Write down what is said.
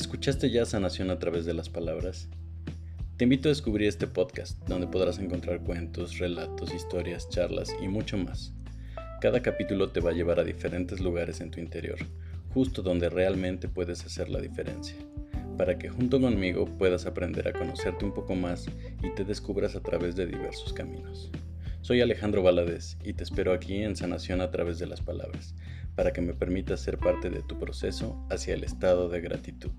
¿Escuchaste ya sanación a través de las palabras? Te invito a descubrir este podcast, donde podrás encontrar cuentos, relatos, historias, charlas y mucho más. Cada capítulo te va a llevar a diferentes lugares en tu interior, justo donde realmente puedes hacer la diferencia, para que junto conmigo puedas aprender a conocerte un poco más y te descubras a través de diversos caminos. Soy Alejandro Valadez y te espero aquí en Sanación a través de las palabras, para que me permitas ser parte de tu proceso hacia el estado de gratitud.